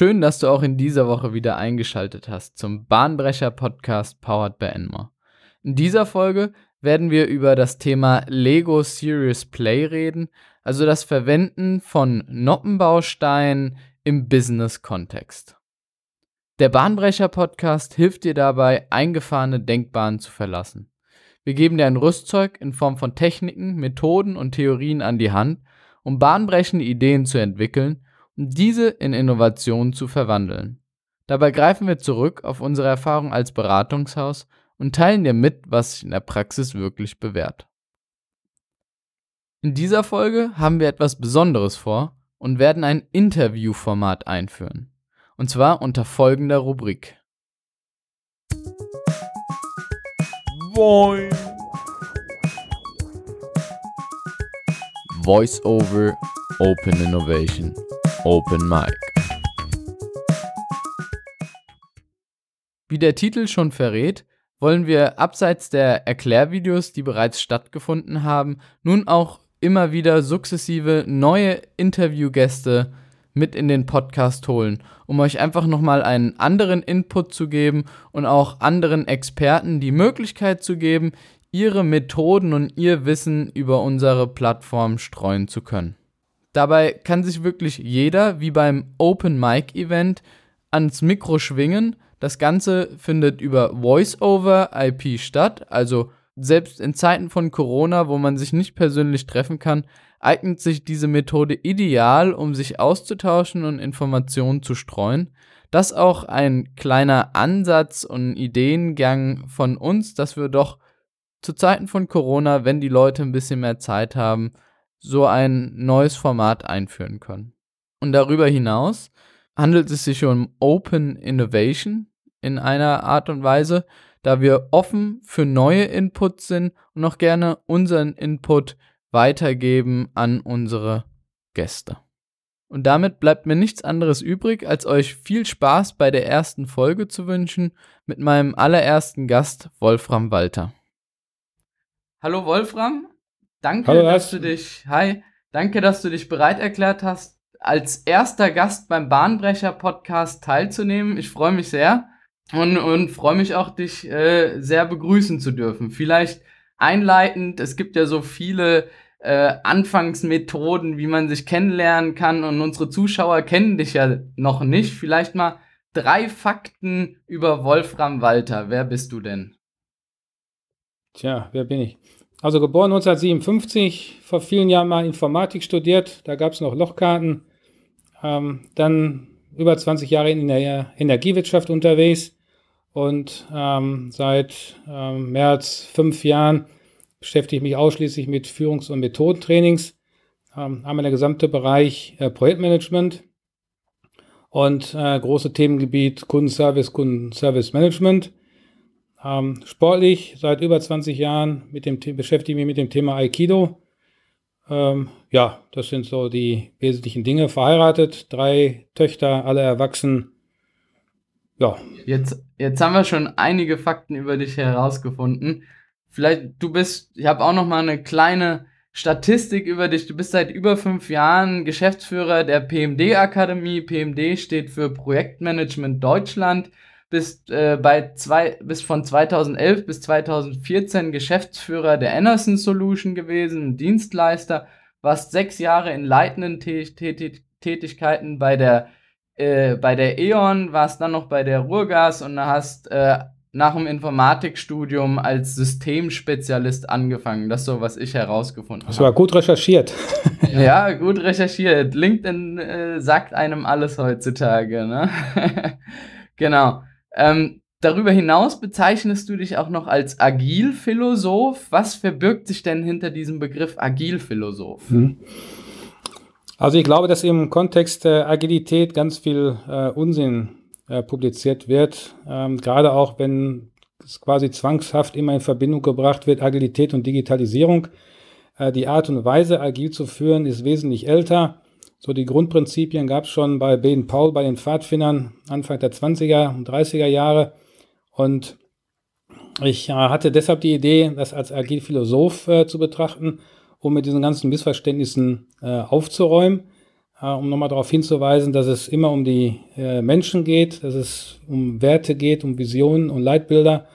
Schön, dass du auch in dieser Woche wieder eingeschaltet hast zum Bahnbrecher Podcast Powered by Enmore. In dieser Folge werden wir über das Thema Lego Serious Play reden, also das Verwenden von Noppenbausteinen im Business-Kontext. Der Bahnbrecher Podcast hilft dir dabei, eingefahrene Denkbahnen zu verlassen. Wir geben dir ein Rüstzeug in Form von Techniken, Methoden und Theorien an die Hand, um bahnbrechende Ideen zu entwickeln und diese in Innovationen zu verwandeln. Dabei greifen wir zurück auf unsere Erfahrung als Beratungshaus und teilen dir mit, was sich in der Praxis wirklich bewährt. In dieser Folge haben wir etwas Besonderes vor und werden ein Interviewformat einführen. Und zwar unter folgender Rubrik. Boing. Voice over Open Innovation Open Mic. Wie der Titel schon verrät, wollen wir abseits der Erklärvideos, die bereits stattgefunden haben, nun auch immer wieder sukzessive neue Interviewgäste mit in den Podcast holen, um euch einfach nochmal einen anderen Input zu geben und auch anderen Experten die Möglichkeit zu geben, ihre Methoden und ihr Wissen über unsere Plattform streuen zu können. Dabei kann sich wirklich jeder, wie beim Open Mic Event, ans Mikro schwingen. Das Ganze findet über Voice-over IP statt, also selbst in Zeiten von Corona, wo man sich nicht persönlich treffen kann, eignet sich diese Methode ideal, um sich auszutauschen und Informationen zu streuen. Das auch ein kleiner Ansatz und Ideengang von uns, dass wir doch zu Zeiten von Corona, wenn die Leute ein bisschen mehr Zeit haben, so ein neues Format einführen können. Und darüber hinaus handelt es sich um Open Innovation in einer Art und Weise, da wir offen für neue Inputs sind und auch gerne unseren Input weitergeben an unsere Gäste. Und damit bleibt mir nichts anderes übrig, als euch viel Spaß bei der ersten Folge zu wünschen mit meinem allerersten Gast Wolfram Walter. Hallo Wolfram, Danke, Hallo, dass du dich, hi, danke, dass du dich bereit erklärt hast, als erster Gast beim Bahnbrecher Podcast teilzunehmen. Ich freue mich sehr und, und freue mich auch, dich äh, sehr begrüßen zu dürfen. Vielleicht einleitend, es gibt ja so viele äh, Anfangsmethoden, wie man sich kennenlernen kann und unsere Zuschauer kennen dich ja noch nicht. Vielleicht mal drei Fakten über Wolfram Walter. Wer bist du denn? Tja, wer bin ich? Also geboren 1957, vor vielen Jahren mal Informatik studiert, da gab es noch Lochkarten. Ähm, dann über 20 Jahre in der Energiewirtschaft unterwegs und ähm, seit ähm, mehr als fünf Jahren beschäftige ich mich ausschließlich mit Führungs- und Methodentrainings. Ähm, wir der gesamte Bereich äh, Projektmanagement und äh, große Themengebiet Kundenservice, Kundenservice Management. Ähm, sportlich seit über 20 Jahren mit dem, beschäftige mich mit dem Thema Aikido. Ähm, ja, das sind so die wesentlichen Dinge. Verheiratet, drei Töchter, alle erwachsen. Ja. Jetzt, jetzt haben wir schon einige Fakten über dich herausgefunden. Vielleicht, du bist, ich habe auch noch mal eine kleine Statistik über dich. Du bist seit über fünf Jahren Geschäftsführer der PMD Akademie. PMD steht für Projektmanagement Deutschland bist, äh, bei zwei, bist von 2011 bis 2014 Geschäftsführer der Anderson Solution gewesen, Dienstleister, warst sechs Jahre in leitenden Tätigkeiten bei der, äh, bei der E.ON, warst dann noch bei der Ruhrgas und hast äh, nach dem Informatikstudium als Systemspezialist angefangen. Das ist so, was ich herausgefunden habe. Das war gut recherchiert. ja, gut recherchiert. LinkedIn äh, sagt einem alles heutzutage. Ne? genau. Ähm, darüber hinaus bezeichnest du dich auch noch als Agilphilosoph. Was verbirgt sich denn hinter diesem Begriff Agilphilosoph? Hm. Also ich glaube, dass im Kontext der Agilität ganz viel äh, Unsinn äh, publiziert wird, ähm, gerade auch wenn es quasi zwangshaft immer in Verbindung gebracht wird, Agilität und Digitalisierung. Äh, die Art und Weise, agil zu führen, ist wesentlich älter. So die Grundprinzipien gab es schon bei Baden Paul, bei den Pfadfindern Anfang der 20er und 30er Jahre. Und ich äh, hatte deshalb die Idee, das als Agilphilosoph äh, zu betrachten, um mit diesen ganzen Missverständnissen äh, aufzuräumen. äh, um nochmal darauf hinzuweisen, dass es immer um die äh, Menschen geht, dass es um Werte geht, um Visionen und Leitbilder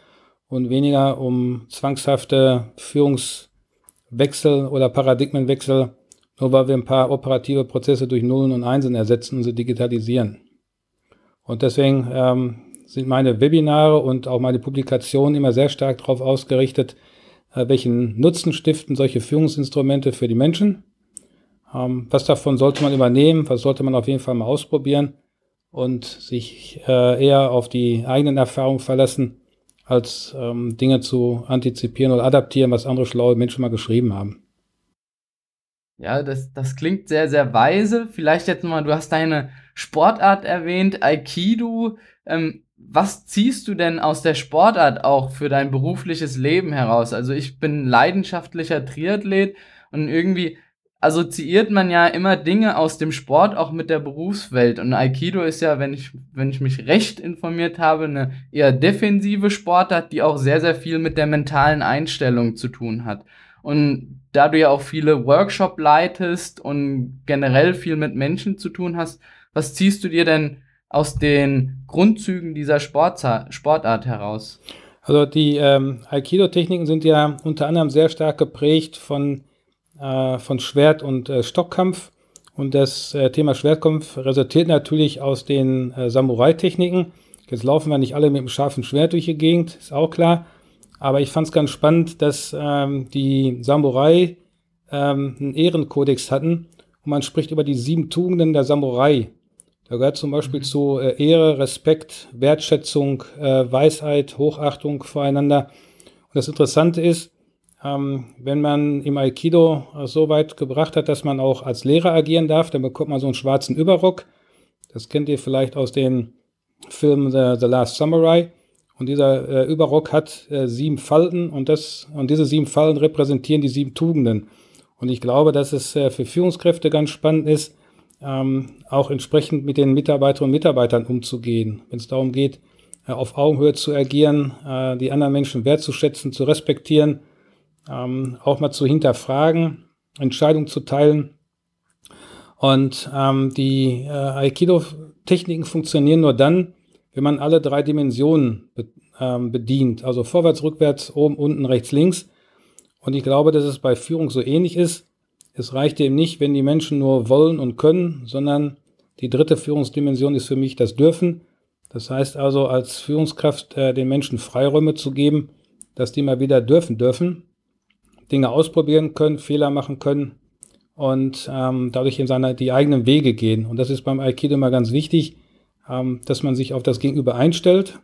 und weniger um zwangshafte Führungswechsel oder Paradigmenwechsel, nur weil wir ein paar operative Prozesse durch Nullen und Einsen ersetzen und sie digitalisieren. Und deswegen ähm, sind meine Webinare und auch meine Publikationen immer sehr stark darauf ausgerichtet, äh, welchen Nutzen stiften solche Führungsinstrumente für die Menschen. Ähm, was davon sollte man übernehmen, was sollte man auf jeden Fall mal ausprobieren und sich äh, eher auf die eigenen Erfahrungen verlassen, als ähm, Dinge zu antizipieren oder adaptieren, was andere schlaue Menschen mal geschrieben haben. Ja, das, das klingt sehr, sehr weise. Vielleicht jetzt mal, du hast deine Sportart erwähnt, Aikido. Ähm, was ziehst du denn aus der Sportart auch für dein berufliches Leben heraus? Also ich bin leidenschaftlicher Triathlet und irgendwie assoziiert man ja immer Dinge aus dem Sport auch mit der Berufswelt. Und Aikido ist ja, wenn ich, wenn ich mich recht informiert habe, eine eher defensive Sportart, die auch sehr, sehr viel mit der mentalen Einstellung zu tun hat. Und da du ja auch viele Workshop leitest und generell viel mit Menschen zu tun hast, was ziehst du dir denn aus den Grundzügen dieser Sportza Sportart heraus? Also die ähm, Aikido-Techniken sind ja unter anderem sehr stark geprägt von, äh, von Schwert- und äh, Stockkampf. Und das äh, Thema Schwertkampf resultiert natürlich aus den äh, Samurai-Techniken. Jetzt laufen wir nicht alle mit einem scharfen Schwert durch die Gegend, ist auch klar. Aber ich fand es ganz spannend, dass ähm, die Samurai ähm, einen Ehrenkodex hatten und man spricht über die sieben Tugenden der Samurai. Da gehört zum Beispiel mhm. zu äh, Ehre, Respekt, Wertschätzung, äh, Weisheit, Hochachtung voreinander. Und das Interessante ist, ähm, wenn man im Aikido äh, so weit gebracht hat, dass man auch als Lehrer agieren darf, dann bekommt man so einen schwarzen Überrock. Das kennt ihr vielleicht aus den Filmen The, The Last Samurai. Und dieser äh, Überrock hat äh, sieben Falten und, das, und diese sieben Falten repräsentieren die sieben Tugenden. Und ich glaube, dass es äh, für Führungskräfte ganz spannend ist, ähm, auch entsprechend mit den Mitarbeiterinnen und Mitarbeitern umzugehen, wenn es darum geht, äh, auf Augenhöhe zu agieren, äh, die anderen Menschen wertzuschätzen, zu respektieren, ähm, auch mal zu hinterfragen, Entscheidungen zu teilen. Und ähm, die äh, Aikido-Techniken funktionieren nur dann, wenn man alle drei Dimensionen ähm, bedient, also vorwärts, rückwärts, oben, unten, rechts, links. Und ich glaube, dass es bei Führung so ähnlich ist. Es reicht eben nicht, wenn die Menschen nur wollen und können, sondern die dritte Führungsdimension ist für mich das Dürfen. Das heißt also, als Führungskraft äh, den Menschen Freiräume zu geben, dass die mal wieder dürfen dürfen, Dinge ausprobieren können, Fehler machen können und ähm, dadurch in seine, die eigenen Wege gehen. Und das ist beim Aikido immer ganz wichtig, dass man sich auf das Gegenüber einstellt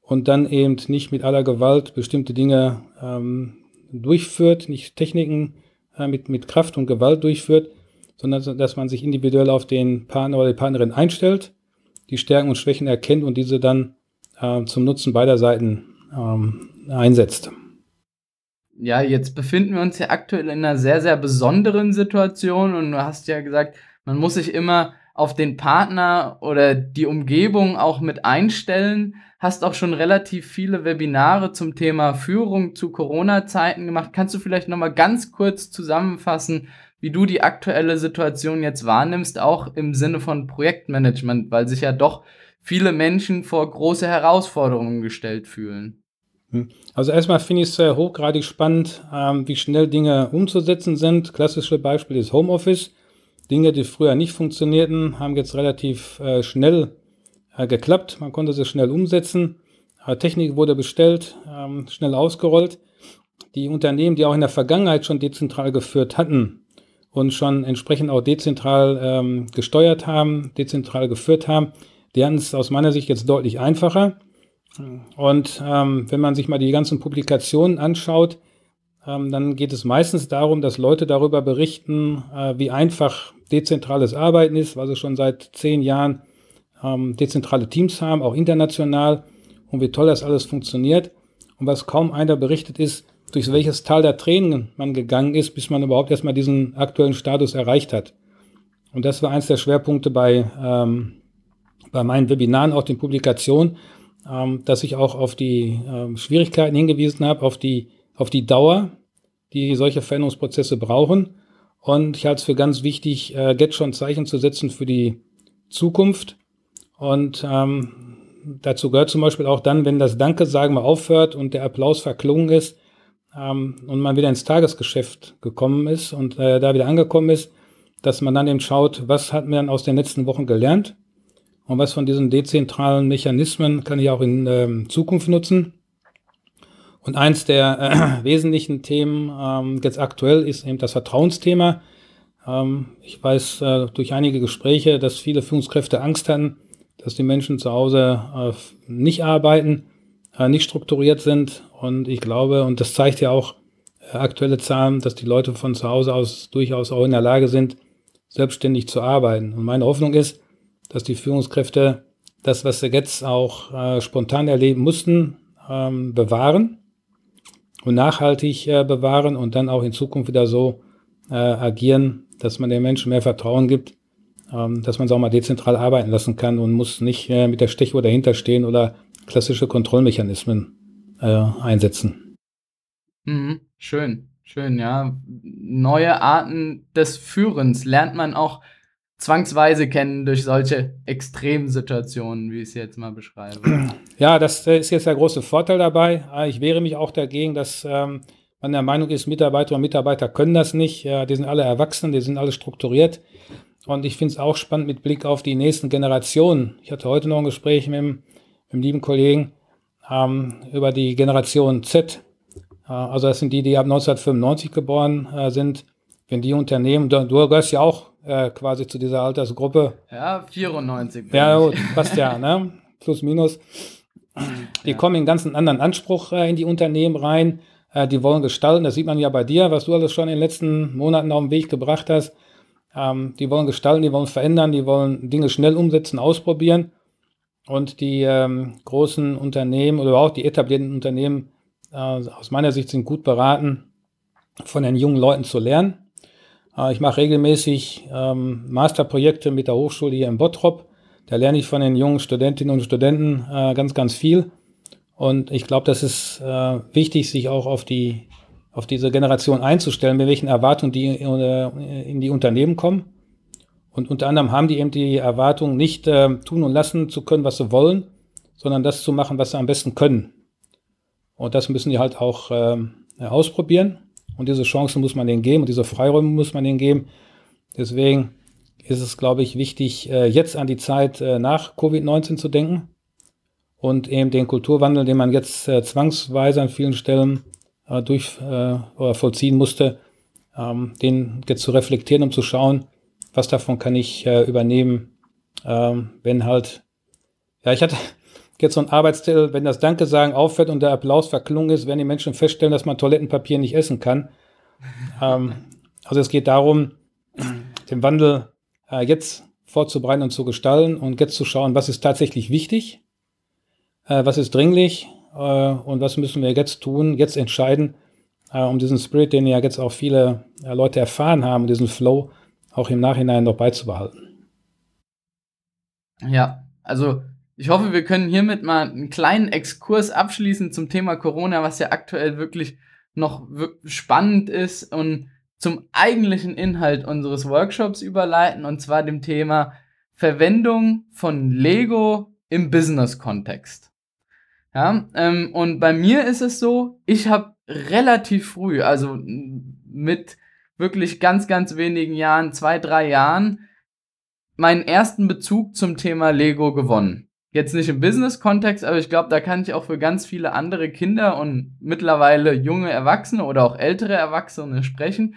und dann eben nicht mit aller Gewalt bestimmte Dinge ähm, durchführt, nicht Techniken äh, mit, mit Kraft und Gewalt durchführt, sondern dass man sich individuell auf den Partner oder die Partnerin einstellt, die Stärken und Schwächen erkennt und diese dann äh, zum Nutzen beider Seiten ähm, einsetzt. Ja, jetzt befinden wir uns ja aktuell in einer sehr, sehr besonderen Situation und du hast ja gesagt, man muss sich immer auf den Partner oder die Umgebung auch mit einstellen. Hast auch schon relativ viele Webinare zum Thema Führung zu Corona-Zeiten gemacht. Kannst du vielleicht nochmal ganz kurz zusammenfassen, wie du die aktuelle Situation jetzt wahrnimmst, auch im Sinne von Projektmanagement, weil sich ja doch viele Menschen vor große Herausforderungen gestellt fühlen? Hm. Also erstmal finde ich es hochgradig spannend, ähm, wie schnell Dinge umzusetzen sind. Klassische Beispiel ist Homeoffice. Dinge, die früher nicht funktionierten, haben jetzt relativ äh, schnell äh, geklappt. Man konnte sie schnell umsetzen. Äh, Technik wurde bestellt, ähm, schnell ausgerollt. Die Unternehmen, die auch in der Vergangenheit schon dezentral geführt hatten und schon entsprechend auch dezentral ähm, gesteuert haben, dezentral geführt haben, die haben es aus meiner Sicht jetzt deutlich einfacher. Und ähm, wenn man sich mal die ganzen Publikationen anschaut, ähm, dann geht es meistens darum, dass Leute darüber berichten, äh, wie einfach dezentrales Arbeiten ist, weil sie schon seit zehn Jahren ähm, dezentrale Teams haben, auch international, und wie toll das alles funktioniert. Und was kaum einer berichtet ist, durch welches Tal der Tränen man gegangen ist, bis man überhaupt erstmal diesen aktuellen Status erreicht hat. Und das war eins der Schwerpunkte bei, ähm, bei meinen Webinaren, auch den Publikationen, ähm, dass ich auch auf die ähm, Schwierigkeiten hingewiesen habe, auf die, auf die Dauer, die solche Veränderungsprozesse brauchen Und ich halte es für ganz wichtig, äh, jetzt schon Zeichen zu setzen für die Zukunft. Und ähm, dazu gehört zum Beispiel auch dann, wenn das Danke sagen mal aufhört und der Applaus verklungen ist ähm, und man wieder ins Tagesgeschäft gekommen ist und äh, da wieder angekommen ist, dass man dann eben schaut, was hat man aus den letzten Wochen gelernt und was von diesen dezentralen Mechanismen kann ich auch in ähm, Zukunft nutzen. Und eins der äh, wesentlichen Themen ähm, jetzt aktuell ist eben das Vertrauensthema. Ähm, ich weiß äh, durch einige Gespräche, dass viele Führungskräfte Angst hatten, dass die Menschen zu Hause äh, nicht arbeiten, äh, nicht strukturiert sind. Und ich glaube, und das zeigt ja auch äh, aktuelle Zahlen, dass die Leute von zu Hause aus durchaus auch in der Lage sind, selbstständig zu arbeiten. Und meine Hoffnung ist, dass die Führungskräfte das, was sie jetzt auch äh, spontan erleben mussten, ähm, bewahren und nachhaltig äh, bewahren und dann auch in Zukunft wieder so äh, agieren, dass man den Menschen mehr Vertrauen gibt, ähm, dass man es auch mal dezentral arbeiten lassen kann und muss nicht äh, mit der Stechuhr dahinter stehen oder klassische Kontrollmechanismen äh, einsetzen. Mhm, schön, schön, ja. Neue Arten des Führens lernt man auch zwangsweise kennen durch solche Extremsituationen, wie ich es jetzt mal beschreibe. Ja, das ist jetzt der große Vorteil dabei. Ah, ich wehre mich auch dagegen, dass ähm, man der Meinung ist, Mitarbeiter und Mitarbeiter können das nicht. Ja, die sind alle erwachsen, die sind alle strukturiert. Und ich finde es auch spannend mit Blick auf die nächsten Generationen. Ich hatte heute noch ein Gespräch mit dem lieben Kollegen ähm, über die Generation Z. Äh, also das sind die, die ab 1995 geboren äh, sind. Wenn die Unternehmen, du, du gehörst ja auch äh, quasi zu dieser Altersgruppe. Ja, 94. Ja, passt ja, ne? Plus, minus. Die ja. kommen in ganz einen anderen Anspruch äh, in die Unternehmen rein. Äh, die wollen gestalten. Das sieht man ja bei dir, was du alles schon in den letzten Monaten auf den Weg gebracht hast. Ähm, die wollen gestalten, die wollen verändern, die wollen Dinge schnell umsetzen, ausprobieren. Und die ähm, großen Unternehmen oder auch die etablierten Unternehmen äh, aus meiner Sicht sind gut beraten, von den jungen Leuten zu lernen ich mache regelmäßig ähm, Masterprojekte mit der Hochschule hier in Bottrop. Da lerne ich von den jungen Studentinnen und Studenten äh, ganz, ganz viel. Und ich glaube, das ist äh, wichtig, sich auch auf die auf diese Generation einzustellen, mit welchen Erwartungen die in die Unternehmen kommen. Und unter anderem haben die eben die Erwartung, nicht äh, tun und lassen zu können, was sie wollen, sondern das zu machen, was sie am besten können. Und das müssen die halt auch äh, ausprobieren. Und diese Chancen muss man denen geben und diese Freiräume muss man denen geben. Deswegen ist es, glaube ich, wichtig, äh, jetzt an die Zeit äh, nach Covid-19 zu denken und eben den Kulturwandel, den man jetzt äh, zwangsweise an vielen Stellen durch oder vollziehen musste, ähm, den jetzt zu reflektieren, um zu schauen, was davon kann ich übernehmen, ähm, wenn halt, ja, ich hatte, jetzt so ein Arbeitstitel, wenn das Danke sagen aufhört und der Applaus verklungen ist, werden die Menschen feststellen, dass man Toilettenpapier nicht essen kann. ähm, also es geht darum, den Wandel äh, jetzt vorzubereiten und zu gestalten und jetzt zu schauen, was ist tatsächlich wichtig, äh, was ist dringlich äh, und was müssen wir jetzt tun, jetzt entscheiden, äh, um diesen Spirit, den ja jetzt auch viele äh, Leute erfahren haben, diesen Flow auch im Nachhinein noch beizubehalten. Ja, also ich hoffe, wir können hiermit mal einen kleinen Exkurs abschließen zum Thema Corona, was ja aktuell wirklich noch spannend ist und zum eigentlichen Inhalt unseres Workshops überleiten, und zwar dem Thema Verwendung von Lego im Business-Kontext. Ja, ähm, und bei mir ist es so, ich habe relativ früh, also mit wirklich ganz, ganz wenigen Jahren, zwei, drei Jahren, meinen ersten Bezug zum Thema Lego gewonnen. Jetzt nicht im Business-Kontext, aber ich glaube, da kann ich auch für ganz viele andere Kinder und mittlerweile junge Erwachsene oder auch ältere Erwachsene sprechen.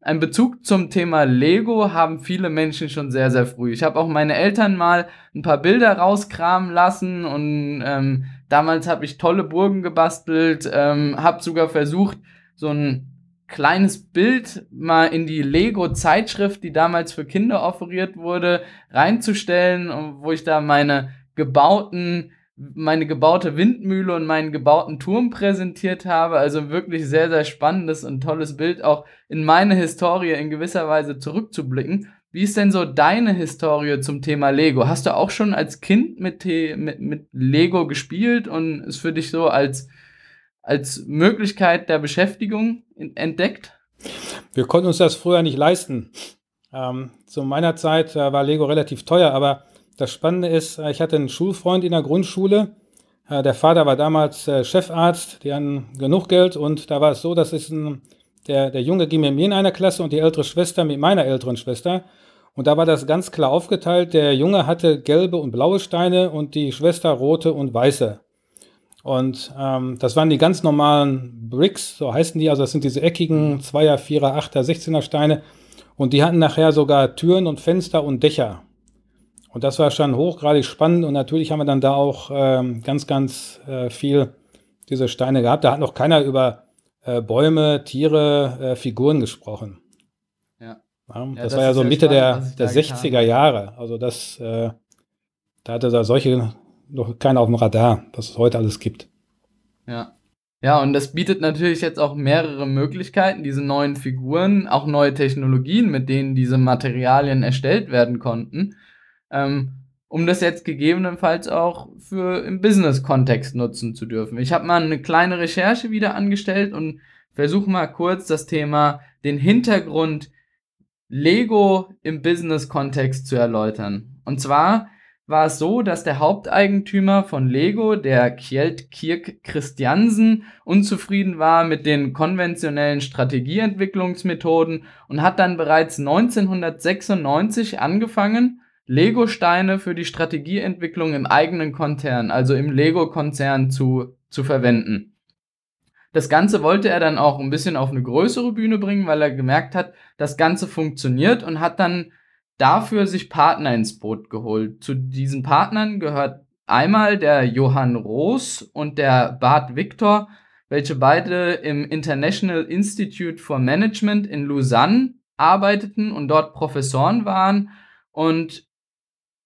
Ein Bezug zum Thema Lego haben viele Menschen schon sehr, sehr früh. Ich habe auch meine Eltern mal ein paar Bilder rauskramen lassen und ähm, damals habe ich tolle Burgen gebastelt, ähm, habe sogar versucht, so ein kleines Bild mal in die Lego-Zeitschrift, die damals für Kinder offeriert wurde, reinzustellen, wo ich da meine gebauten, meine gebaute Windmühle und meinen gebauten Turm präsentiert habe. Also wirklich sehr, sehr spannendes und tolles Bild, auch in meine Historie in gewisser Weise zurückzublicken. Wie ist denn so deine Historie zum Thema Lego? Hast du auch schon als Kind mit, mit, mit Lego gespielt und es für dich so als, als Möglichkeit der Beschäftigung entdeckt? wir konnten uns das früher nicht leisten. Ähm, zu meiner Zeit äh, war Lego relativ teuer, aber das Spannende ist, äh, ich hatte einen Schulfreund in der Grundschule. Äh, der Vater war damals äh, Chefarzt, die hatten genug Geld und da war es so, dass es ein, der, der Junge ging mit mir in einer Klasse und die ältere Schwester mit meiner älteren Schwester. Und da war das ganz klar aufgeteilt. Der Junge hatte gelbe und blaue Steine und die Schwester rote und weiße. Und ähm, das waren die ganz normalen Bricks, so heißen die. Also das sind diese eckigen Zweier, Vierer, Achter, Sechzehner Steine. Und die hatten nachher sogar Türen und Fenster und Dächer. Und das war schon hochgradig spannend. Und natürlich haben wir dann da auch ähm, ganz, ganz äh, viel diese Steine gehabt. Da hat noch keiner über äh, Bäume, Tiere, äh, Figuren gesprochen. Ja, das, das, war ja so Mitte spannend, der, der 60er Jahre. Also das, äh, da hatte da solche noch keiner auf dem Radar, was es heute alles gibt. Ja. Ja, und das bietet natürlich jetzt auch mehrere Möglichkeiten, diese neuen Figuren, auch neue Technologien, mit denen diese Materialien erstellt werden konnten, ähm, um das jetzt gegebenenfalls auch für im Business-Kontext nutzen zu dürfen. Ich habe mal eine kleine Recherche wieder angestellt und versuche mal kurz das Thema, den Hintergrund Lego im Business-Kontext zu erläutern. Und zwar war es so, dass der Haupteigentümer von Lego, der Kjeld Kirk Christiansen, unzufrieden war mit den konventionellen Strategieentwicklungsmethoden und hat dann bereits 1996 angefangen, Lego-Steine für die Strategieentwicklung im eigenen Konzern, also im Lego-Konzern zu, zu verwenden. Das Ganze wollte er dann auch ein bisschen auf eine größere Bühne bringen, weil er gemerkt hat, das Ganze funktioniert und hat dann dafür sich Partner ins Boot geholt. Zu diesen Partnern gehört einmal der Johann Roos und der Bart Victor, welche beide im International Institute for Management in Lausanne arbeiteten und dort Professoren waren und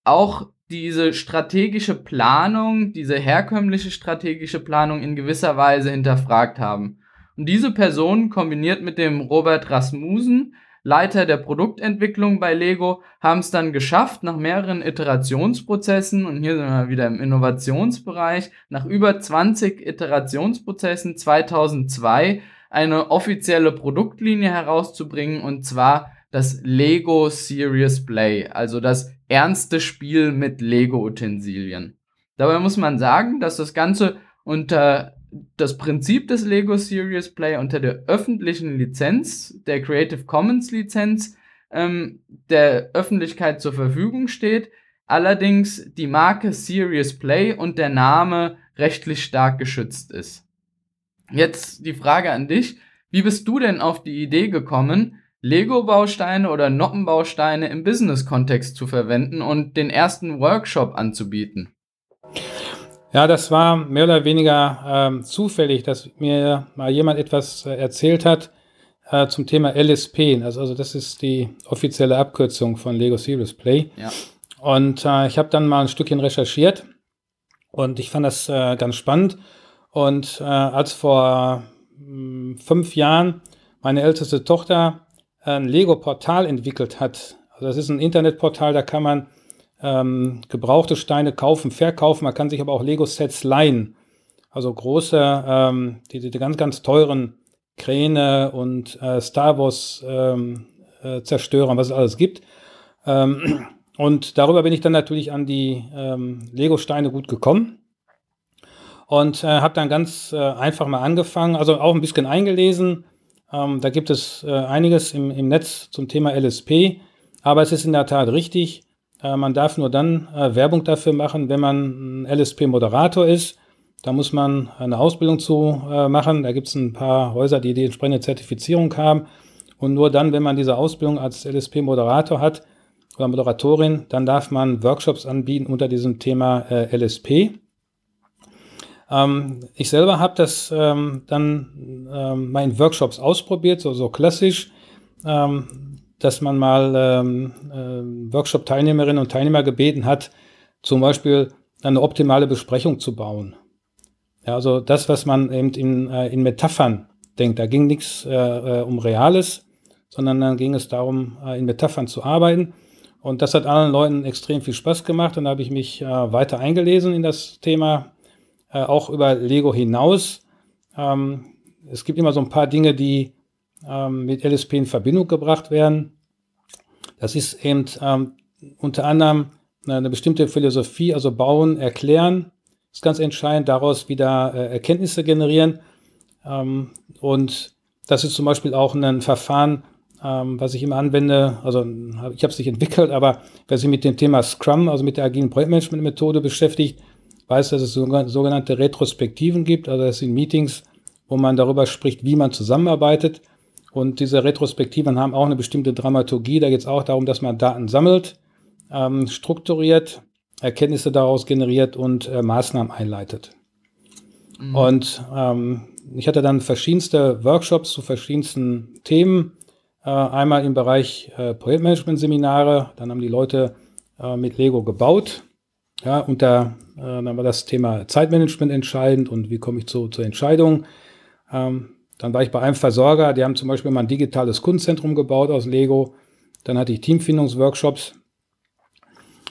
auch diese strategische Planung, diese herkömmliche strategische Planung in gewisser Weise hinterfragt haben. Und diese Person kombiniert mit dem Robert Rasmussen, Leiter der Produktentwicklung bei Lego, haben es dann geschafft, nach mehreren Iterationsprozessen, und hier sind wir wieder im Innovationsbereich, nach über 20 Iterationsprozessen 2002 eine offizielle Produktlinie herauszubringen, und zwar das Lego Serious Play, also das ernste Spiel mit Lego-Utensilien. Dabei muss man sagen, dass das Ganze unter das Prinzip des Lego Serious Play unter der öffentlichen Lizenz, der Creative Commons Lizenz, ähm, der Öffentlichkeit zur Verfügung steht. Allerdings die Marke Serious Play und der Name rechtlich stark geschützt ist. Jetzt die Frage an dich. Wie bist du denn auf die Idee gekommen, Lego-Bausteine oder Noppenbausteine im Business-Kontext zu verwenden und den ersten Workshop anzubieten? Ja, das war mehr oder weniger ähm, zufällig, dass mir mal jemand etwas äh, erzählt hat äh, zum Thema LSP. Also, also das ist die offizielle Abkürzung von Lego Serious Play. Ja. Und äh, ich habe dann mal ein Stückchen recherchiert und ich fand das äh, ganz spannend. Und äh, als vor mh, hm, fünf Jahren meine älteste Tochter ein Lego-Portal entwickelt hat. Also das ist ein Internetportal, da kann man ähm, gebrauchte Steine kaufen, verkaufen. Man kann sich aber auch Lego-Sets leihen. Also große, ähm, die, die ganz, ganz teuren Kräne und äh, Star Wars ähm, äh, was es alles gibt. Ähm, und darüber bin ich dann natürlich an die ähm, Lego-Steine gut gekommen. Und äh, habe dann ganz äh, einfach mal angefangen, also auch ein bisschen eingelesen, ähm, da gibt es äh, einiges im, im Netz zum Thema LSP, aber es ist in der Tat richtig, äh, man darf nur dann äh, Werbung dafür machen, wenn man ein LSP-Moderator ist. Da muss man eine Ausbildung zu äh, machen. Da gibt es ein paar Häuser, die die entsprechende Zertifizierung haben. Und nur dann, wenn man diese Ausbildung als LSP-Moderator hat oder Moderatorin, dann darf man Workshops anbieten unter diesem Thema äh, LSP. Ähm, ich selber habe das ähm, dann ähm, in Workshops ausprobiert, so, so klassisch, ähm, dass man mal ähm, äh, Workshop-Teilnehmerinnen und Teilnehmer gebeten hat, zum Beispiel eine optimale Besprechung zu bauen. Ja, also das, was man eben in, äh, in Metaphern denkt. Da ging nichts äh, äh, um Reales, sondern dann ging es darum, äh, in Metaphern zu arbeiten. Und das hat allen Leuten extrem viel Spaß gemacht. Und da habe ich mich äh, weiter eingelesen in das Thema äh, auch über Lego hinaus. Ähm, es gibt immer so ein paar Dinge, die ähm, mit LSP in Verbindung gebracht werden. Das ist eben ähm, unter anderem eine bestimmte Philosophie, also bauen, erklären, ist ganz entscheidend, daraus wieder äh, Erkenntnisse generieren. Ähm, und das ist zum Beispiel auch ein Verfahren, ähm, was ich immer anwende. Also ich habe es nicht entwickelt, aber wer sich mit dem Thema Scrum, also mit der agilen Projektmanagement-Methode beschäftigt, weiß, dass es sogenannte Retrospektiven gibt. Also das sind Meetings, wo man darüber spricht, wie man zusammenarbeitet. Und diese Retrospektiven haben auch eine bestimmte Dramaturgie. Da geht es auch darum, dass man Daten sammelt, ähm, strukturiert, Erkenntnisse daraus generiert und äh, Maßnahmen einleitet. Mhm. Und ähm, ich hatte dann verschiedenste Workshops zu verschiedensten Themen. Äh, einmal im Bereich äh, Projektmanagement-Seminare, dann haben die Leute äh, mit Lego gebaut. Ja, und da äh, dann war das Thema Zeitmanagement entscheidend und wie komme ich zu, zur Entscheidung. Ähm, dann war ich bei einem Versorger, die haben zum Beispiel mal ein digitales Kundenzentrum gebaut aus Lego. Dann hatte ich Teamfindungsworkshops.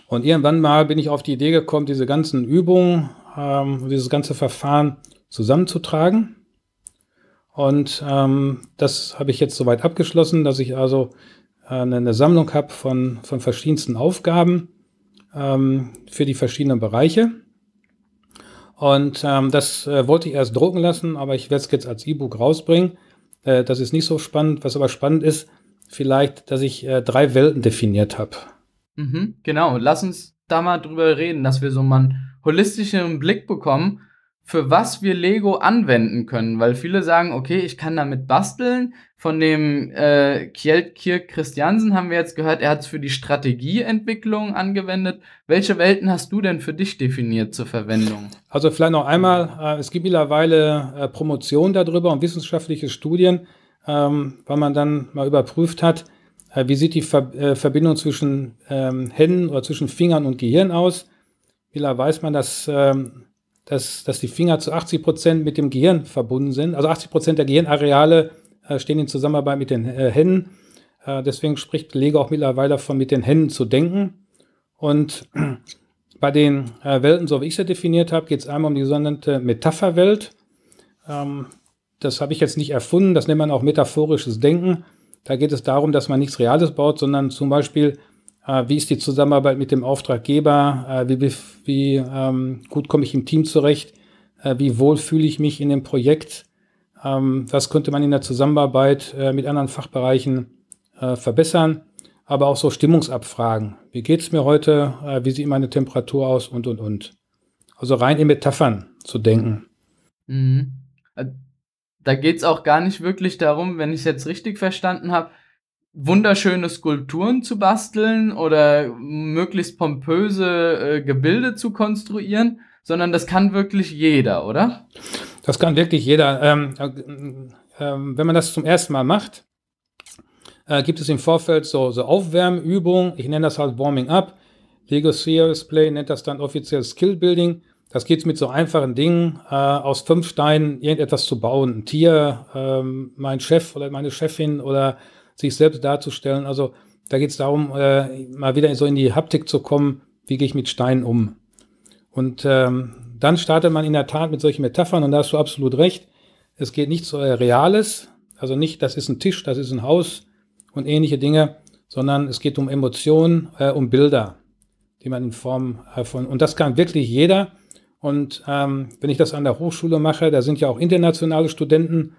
Und irgendwann mal bin ich auf die Idee gekommen, diese ganzen Übungen, ähm, dieses ganze Verfahren zusammenzutragen. Und ähm, das habe ich jetzt soweit abgeschlossen, dass ich also äh, eine Sammlung habe von, von verschiedensten Aufgaben ähm, für die verschiedenen Bereiche. Und ähm, das äh, wollte ich erst drucken lassen, aber ich werde es jetzt als E-Book rausbringen. Äh, das ist nicht so spannend. Was aber spannend ist, vielleicht, dass ich äh, drei Welten definiert habe. Mhm, genau, lass uns da mal drüber reden, dass wir so mal einen holistischen Blick bekommen für was wir Lego anwenden können, weil viele sagen, okay, ich kann damit basteln. Von dem äh, Kjeld Christiansen haben wir jetzt gehört, er hat es für die Strategieentwicklung angewendet. Welche Welten hast du denn für dich definiert zur Verwendung? Also vielleicht noch einmal, äh, es gibt mittlerweile äh, Promotionen darüber und wissenschaftliche Studien, ähm, weil man dann mal überprüft hat, äh, wie sieht die Ver äh, Verbindung zwischen ähm, Händen oder zwischen Fingern und Gehirn aus. Mittlerweile weiß man, dass ähm, dass, dass die Finger zu 80 Prozent mit dem Gehirn verbunden sind. Also 80 Prozent der Gehirnareale äh, stehen in Zusammenarbeit mit den äh, Händen. Äh, deswegen spricht Lego auch mittlerweile davon, mit den Händen zu denken. Und bei den äh, Welten, so wie ich sie definiert habe, geht es einmal um die sogenannte Metapherwelt. Ähm, das habe ich jetzt nicht erfunden, das nennt man auch metaphorisches Denken. Da geht es darum, dass man nichts Reales baut, sondern zum Beispiel wie ist die Zusammenarbeit mit dem Auftraggeber? Äh, wie, wie ähm, gut komme ich im Team zurecht? Äh, wie wohl fühle ich mich in dem Projekt? Ähm, was könnte man in der Zusammenarbeit äh, mit anderen Fachbereichen äh, verbessern? Aber auch so Stimmungsabfragen. Wie geht es mir heute? Äh, wie sieht meine Temperatur aus? Und, und, und. Also rein in Metaphern zu denken. Mhm. Da geht es auch gar nicht wirklich darum, wenn ich es jetzt richtig verstanden habe, wunderschöne Skulpturen zu basteln oder möglichst pompöse äh, Gebilde zu konstruieren, sondern das kann wirklich jeder, oder? Das kann wirklich jeder. Ähm, äh, äh, wenn man das zum ersten Mal macht, äh, gibt es im Vorfeld so, so Aufwärmübungen. Ich nenne das halt Warming Up. Lego Serious Play nennt das dann offiziell Skill Building. Das geht mit so einfachen Dingen, äh, aus fünf Steinen irgendetwas zu bauen. Ein Tier, ähm, mein Chef oder meine Chefin oder sich selbst darzustellen. Also da geht es darum, äh, mal wieder so in die Haptik zu kommen, wie gehe ich mit Steinen um. Und ähm, dann startet man in der Tat mit solchen Metaphern und da hast du absolut recht. Es geht nicht so äh, Reales, also nicht, das ist ein Tisch, das ist ein Haus und ähnliche Dinge, sondern es geht um Emotionen, äh, um Bilder, die man in Form äh, von, und das kann wirklich jeder. Und ähm, wenn ich das an der Hochschule mache, da sind ja auch internationale Studenten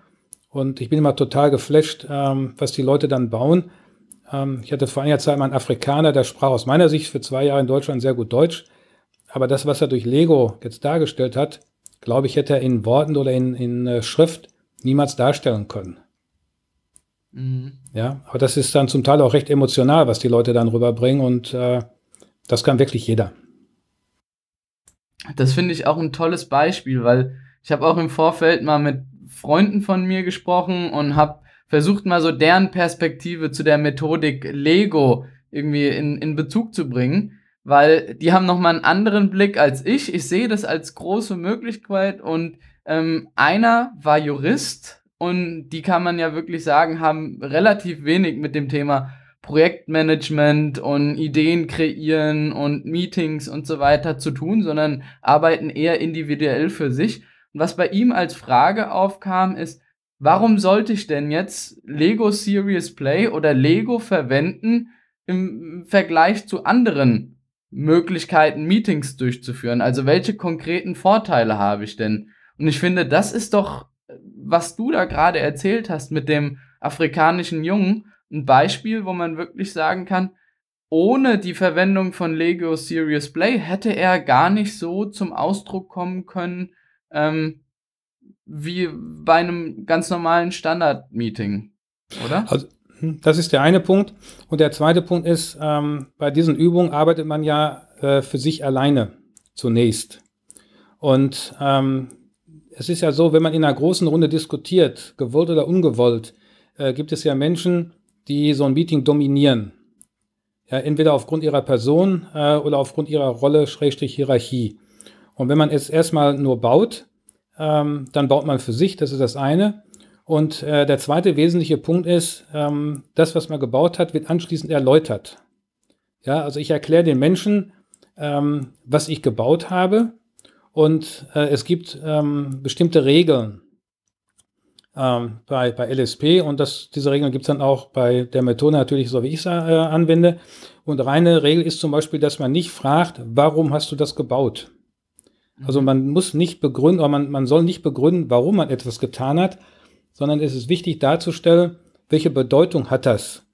und ich bin immer total geflasht, ähm, was die Leute dann bauen. Ähm, ich hatte vor einiger Zeit mal einen Afrikaner, der sprach aus meiner Sicht für zwei Jahre in Deutschland sehr gut Deutsch. Aber das, was er durch Lego jetzt dargestellt hat, glaube ich, hätte er in Worten oder in, in äh, Schrift niemals darstellen können. Mhm. Ja, aber das ist dann zum Teil auch recht emotional, was die Leute dann rüberbringen und äh, das kann wirklich jeder. Das finde ich auch ein tolles Beispiel, weil ich habe auch im Vorfeld mal mit Freunden von mir gesprochen und habe versucht mal so deren Perspektive zu der Methodik Lego irgendwie in, in Bezug zu bringen, weil die haben nochmal einen anderen Blick als ich. Ich sehe das als große Möglichkeit und ähm, einer war Jurist und die kann man ja wirklich sagen, haben relativ wenig mit dem Thema Projektmanagement und Ideen kreieren und Meetings und so weiter zu tun, sondern arbeiten eher individuell für sich. Was bei ihm als Frage aufkam, ist, warum sollte ich denn jetzt Lego Serious Play oder Lego verwenden im Vergleich zu anderen Möglichkeiten, Meetings durchzuführen? Also welche konkreten Vorteile habe ich denn? Und ich finde, das ist doch, was du da gerade erzählt hast mit dem afrikanischen Jungen, ein Beispiel, wo man wirklich sagen kann, ohne die Verwendung von Lego Serious Play hätte er gar nicht so zum Ausdruck kommen können, ähm, wie bei einem ganz normalen Standard-Meeting, oder? Also, hm, das ist der eine Punkt. Und der zweite Punkt ist, ähm, bei diesen Übungen arbeitet man ja äh, für sich alleine zunächst. Und ähm, es ist ja so, wenn man in einer großen Runde diskutiert, gewollt oder ungewollt, äh, gibt es ja Menschen, die so ein Meeting dominieren. Ja, entweder aufgrund ihrer Person äh, oder aufgrund ihrer Rolle, Schrägstrich Hierarchie. Und wenn man es erstmal nur baut, ähm, dann baut man für sich, das ist das eine. Und äh, der zweite wesentliche Punkt ist, ähm, das, was man gebaut hat, wird anschließend erläutert. Ja, also ich erkläre den Menschen, ähm, was ich gebaut habe und äh, es gibt ähm, bestimmte Regeln ähm, bei, bei LSP und das, diese Regeln gibt es dann auch bei der Methode natürlich, so wie ich es äh, anwende. Und reine Regel ist zum Beispiel, dass man nicht fragt, warum hast du das gebaut? Also man muss nicht begründen, oder man, man soll nicht begründen, warum man etwas getan hat, sondern es ist wichtig darzustellen, welche Bedeutung hat das.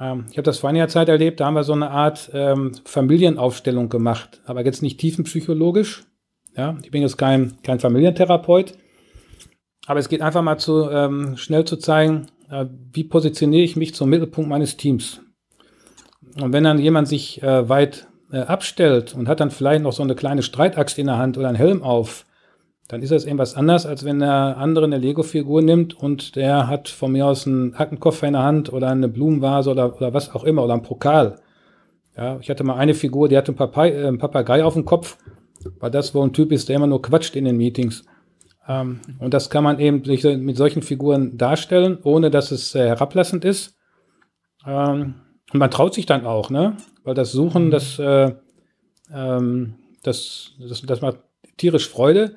Ähm, ich habe das vor einiger Zeit erlebt, da haben wir so eine Art ähm, Familienaufstellung gemacht, aber jetzt nicht tiefenpsychologisch. Ja, ich bin jetzt kein, kein Familientherapeut, aber es geht einfach mal zu, ähm, schnell zu zeigen, äh, wie positioniere ich mich zum Mittelpunkt meines Teams. Und wenn dann jemand sich äh, weit äh, abstellt und hat dann vielleicht noch so eine kleine Streitaxt in der Hand oder einen Helm auf, dann ist das irgendwas anders, als wenn der andere eine Lego-Figur nimmt und der hat von mir aus einen Aktenkoffer in der Hand oder eine Blumenvase oder, oder was auch immer oder ein Pokal. Ja, ich hatte mal eine Figur, die hatte einen, Papay, äh, einen Papagei auf dem Kopf, weil das wohl ein Typ ist, der immer nur quatscht in den Meetings. Ähm, und das kann man eben mit solchen Figuren darstellen, ohne dass es äh, herablassend ist. Ähm, und man traut sich dann auch, ne? Weil das Suchen, mhm. das, äh, ähm, das, das, das macht tierisch Freude.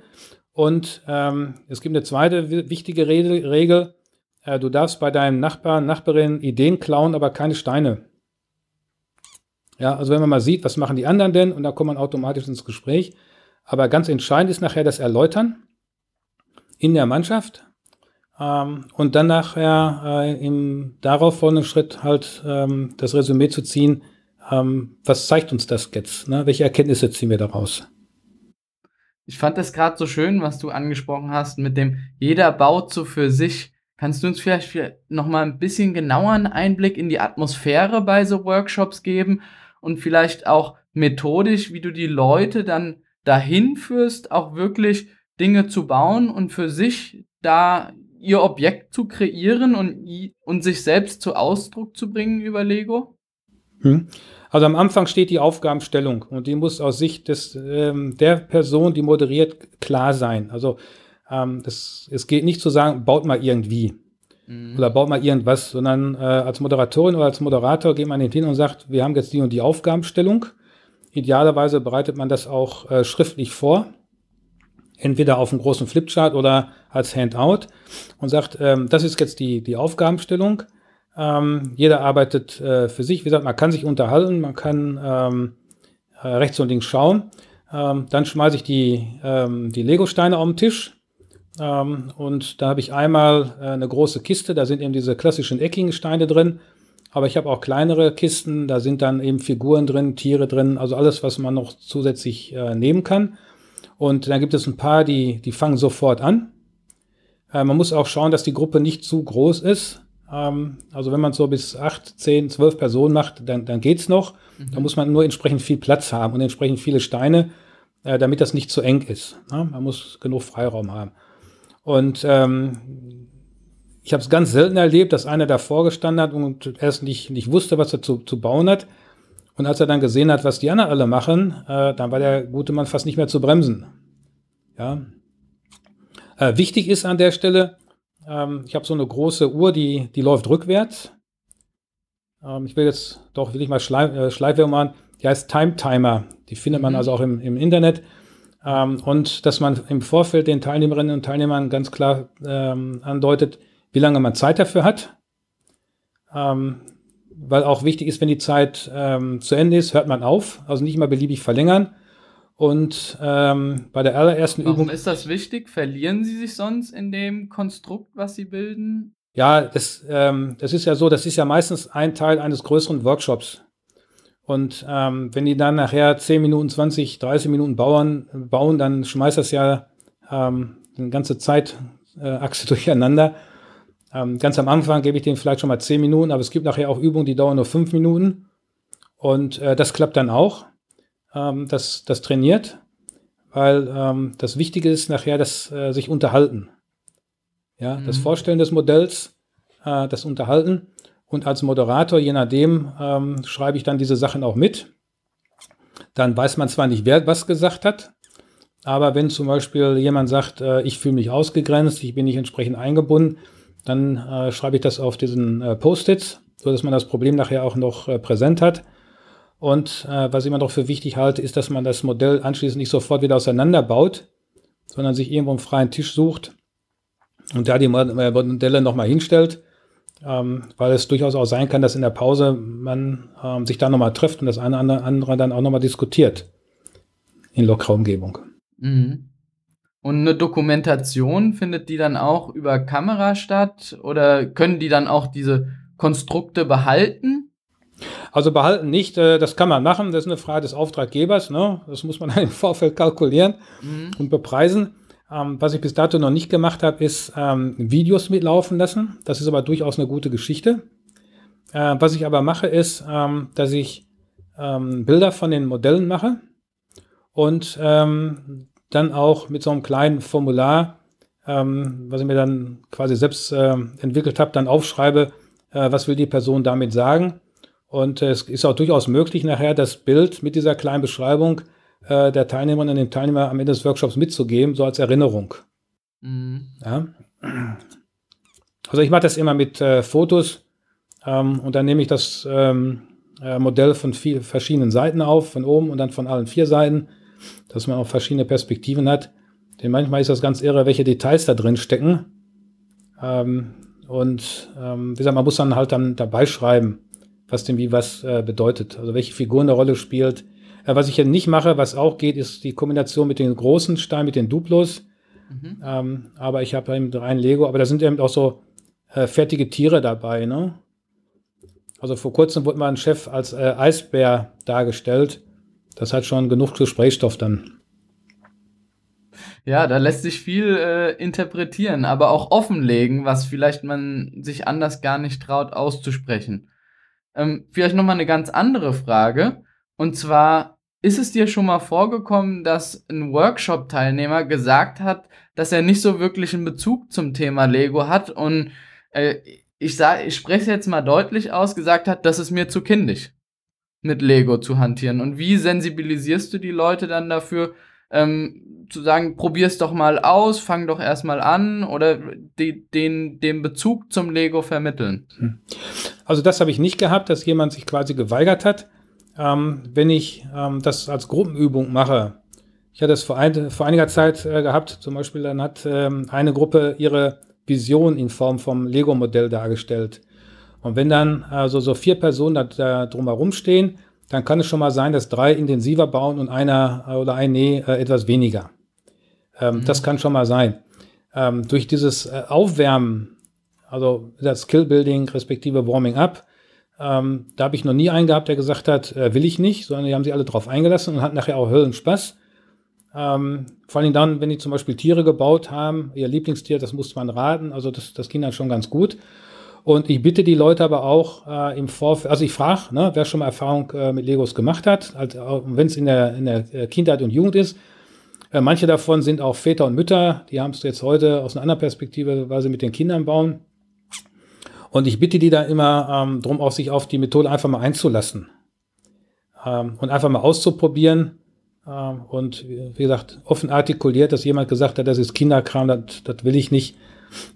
Und ähm, es gibt eine zweite wichtige Regel. Regel äh, du darfst bei deinem Nachbarn, Nachbarin Ideen klauen, aber keine Steine. Ja, also wenn man mal sieht, was machen die anderen denn, und da kommt man automatisch ins Gespräch. Aber ganz entscheidend ist nachher das Erläutern in der Mannschaft. Ähm, und dann nachher äh, im darauffolgenden Schritt halt ähm, das Resümee zu ziehen, ähm, was zeigt uns das jetzt? Ne? Welche Erkenntnisse ziehen wir daraus? Ich fand das gerade so schön, was du angesprochen hast, mit dem jeder baut so für sich. Kannst du uns vielleicht noch mal ein bisschen genauer einen Einblick in die Atmosphäre bei so Workshops geben und vielleicht auch methodisch, wie du die Leute dann dahin führst, auch wirklich Dinge zu bauen und für sich da ihr Objekt zu kreieren und, und sich selbst zu Ausdruck zu bringen über Lego? Hm. Also am Anfang steht die Aufgabenstellung und die muss aus Sicht des, ähm, der Person, die moderiert, klar sein. Also ähm, das, es geht nicht zu sagen, baut mal irgendwie mhm. oder baut mal irgendwas, sondern äh, als Moderatorin oder als Moderator geht man hin und sagt, wir haben jetzt die und die Aufgabenstellung. Idealerweise bereitet man das auch äh, schriftlich vor, entweder auf einem großen Flipchart oder als Handout und sagt, ähm, das ist jetzt die, die Aufgabenstellung. Ähm, jeder arbeitet äh, für sich. Wie gesagt, man kann sich unterhalten, man kann ähm, äh, rechts und links schauen. Ähm, dann schmeiße ich die, ähm, die Lego-Steine auf den Tisch. Ähm, und da habe ich einmal äh, eine große Kiste, da sind eben diese klassischen eckigen Steine drin. Aber ich habe auch kleinere Kisten, da sind dann eben Figuren drin, Tiere drin, also alles, was man noch zusätzlich äh, nehmen kann. Und dann gibt es ein paar, die, die fangen sofort an. Äh, man muss auch schauen, dass die Gruppe nicht zu groß ist. Ähm, also wenn man so bis acht, zehn, zwölf Personen macht, dann, dann geht's noch. Mhm. Da muss man nur entsprechend viel Platz haben und entsprechend viele Steine, äh, damit das nicht zu eng ist. Ne? Man muss genug Freiraum haben. Und ähm, ich habe es ganz selten erlebt, dass einer davor gestanden hat und erst nicht, nicht wusste, was er zu, zu bauen hat. Und als er dann gesehen hat, was die anderen alle machen, äh, dann war der gute Mann fast nicht mehr zu bremsen. Ja. Äh, wichtig ist an der Stelle, ähm, ich habe so eine große Uhr, die, die läuft rückwärts. Ähm, ich will jetzt doch will ich mal Schleif, äh, Schleifwerbung machen. Die heißt Time Timer. Die findet man mhm. also auch im, im Internet. Ähm, und dass man im Vorfeld den Teilnehmerinnen und Teilnehmern ganz klar ähm, andeutet, wie lange man Zeit dafür hat. Ähm, weil auch wichtig ist, wenn die Zeit ähm, zu Ende ist, hört man auf, also nicht immer beliebig verlängern. Und ähm, bei der allerersten Warum Übung. ist das wichtig? Verlieren Sie sich sonst in dem Konstrukt, was Sie bilden? Ja, das, ähm, das ist ja so, das ist ja meistens ein Teil eines größeren Workshops. Und ähm, wenn die dann nachher 10 Minuten, 20, 30 Minuten bauen, bauen dann schmeißt das ja ähm, eine ganze Zeitachse äh, durcheinander. Ähm, ganz am Anfang gebe ich denen vielleicht schon mal 10 Minuten, aber es gibt nachher auch Übungen, die dauern nur 5 Minuten. Und äh, das klappt dann auch. Ähm, das, das trainiert, weil ähm, das Wichtige ist nachher, dass äh, sich unterhalten. Ja, mhm. das Vorstellen des Modells, äh, das Unterhalten. Und als Moderator, je nachdem, ähm, schreibe ich dann diese Sachen auch mit. Dann weiß man zwar nicht, wer was gesagt hat, aber wenn zum Beispiel jemand sagt, äh, ich fühle mich ausgegrenzt, ich bin nicht entsprechend eingebunden, dann äh, schreibe ich das auf diesen äh, Post-its, sodass man das Problem nachher auch noch äh, präsent hat. Und äh, was ich immer noch für wichtig halte, ist, dass man das Modell anschließend nicht sofort wieder auseinanderbaut, sondern sich irgendwo einen freien Tisch sucht und da die äh, Modelle nochmal hinstellt, ähm, weil es durchaus auch sein kann, dass in der Pause man ähm, sich da nochmal trifft und das eine oder andere dann auch nochmal diskutiert in lockerer Umgebung. Mhm. Und eine Dokumentation findet die dann auch über Kamera statt oder können die dann auch diese Konstrukte behalten? Also behalten nicht, äh, das kann man machen, das ist eine Frage des Auftraggebers, ne? das muss man im Vorfeld kalkulieren mhm. und bepreisen. Ähm, was ich bis dato noch nicht gemacht habe, ist ähm, Videos mitlaufen lassen. Das ist aber durchaus eine gute Geschichte. Äh, was ich aber mache, ist, ähm, dass ich Bilder von den Modellen mache und ähm, dann auch mit so einem kleinen Formular, ähm, was ich mir dann quasi selbst äh, entwickelt habe, dann aufschreibe, äh, was will die Person damit sagen und es ist auch durchaus möglich, nachher das Bild mit dieser kleinen Beschreibung äh, der Teilnehmerinnen und dem Teilnehmer am Ende des Workshops mitzugeben, so als Erinnerung. Mhm. Ja. Also ich mache das immer mit äh, Fotos ähm, und dann nehme ich das ähm, äh, Modell von vier, verschiedenen Seiten auf, von oben und dann von allen vier Seiten, dass man auch verschiedene Perspektiven hat. Denn manchmal ist das ganz irre, welche Details da drin stecken. Ähm, und ähm, wie gesagt, man muss dann halt dann dabei schreiben was denn wie was äh, bedeutet. Also welche Figur eine Rolle spielt. Äh, was ich ja nicht mache, was auch geht, ist die Kombination mit den großen Steinen, mit den Duplos. Mhm. Ähm, aber ich habe eben rein Lego, aber da sind eben auch so äh, fertige Tiere dabei. Ne? Also vor kurzem wurde mal ein Chef als äh, Eisbär dargestellt. Das hat schon genug Gesprächsstoff dann. Ja, da lässt sich viel äh, interpretieren, aber auch offenlegen, was vielleicht man sich anders gar nicht traut auszusprechen. Ähm, vielleicht nochmal eine ganz andere Frage. Und zwar, ist es dir schon mal vorgekommen, dass ein Workshop-Teilnehmer gesagt hat, dass er nicht so wirklich einen Bezug zum Thema Lego hat und äh, ich ich spreche es jetzt mal deutlich aus, gesagt hat, das ist mir zu kindisch, mit Lego zu hantieren. Und wie sensibilisierst du die Leute dann dafür, ähm, zu sagen, probier's doch mal aus, fang doch erstmal an oder die, den, den Bezug zum Lego vermitteln? Hm. Also das habe ich nicht gehabt, dass jemand sich quasi geweigert hat. Ähm, wenn ich ähm, das als Gruppenübung mache, ich hatte es vor, ein, vor einiger Zeit äh, gehabt, zum Beispiel dann hat ähm, eine Gruppe ihre Vision in Form vom Lego-Modell dargestellt. Und wenn dann also so vier Personen da, da drumherum stehen, dann kann es schon mal sein, dass drei intensiver bauen und einer äh, oder ein Nee äh, etwas weniger. Ähm, mhm. Das kann schon mal sein. Ähm, durch dieses äh, Aufwärmen, also das Skill-Building respektive Warming-up, ähm, da habe ich noch nie einen gehabt, der gesagt hat, äh, will ich nicht, sondern die haben sich alle drauf eingelassen und hatten nachher auch Höllenspaß. Ähm, vor allem dann, wenn die zum Beispiel Tiere gebaut haben, ihr Lieblingstier, das musste man raten, also das, das ging dann schon ganz gut. Und ich bitte die Leute aber auch äh, im Vorfeld, also ich frage, ne, wer schon mal Erfahrung äh, mit Legos gemacht hat, also, wenn es in der, in der äh, Kindheit und Jugend ist. Äh, manche davon sind auch Väter und Mütter, die haben es jetzt heute aus einer anderen Perspektive, weil sie mit den Kindern bauen. Und ich bitte die da immer ähm, darum, auch sich auf die Methode einfach mal einzulassen ähm, und einfach mal auszuprobieren. Ähm, und wie gesagt, offen artikuliert, dass jemand gesagt hat, das ist Kinderkram, das, das will ich nicht.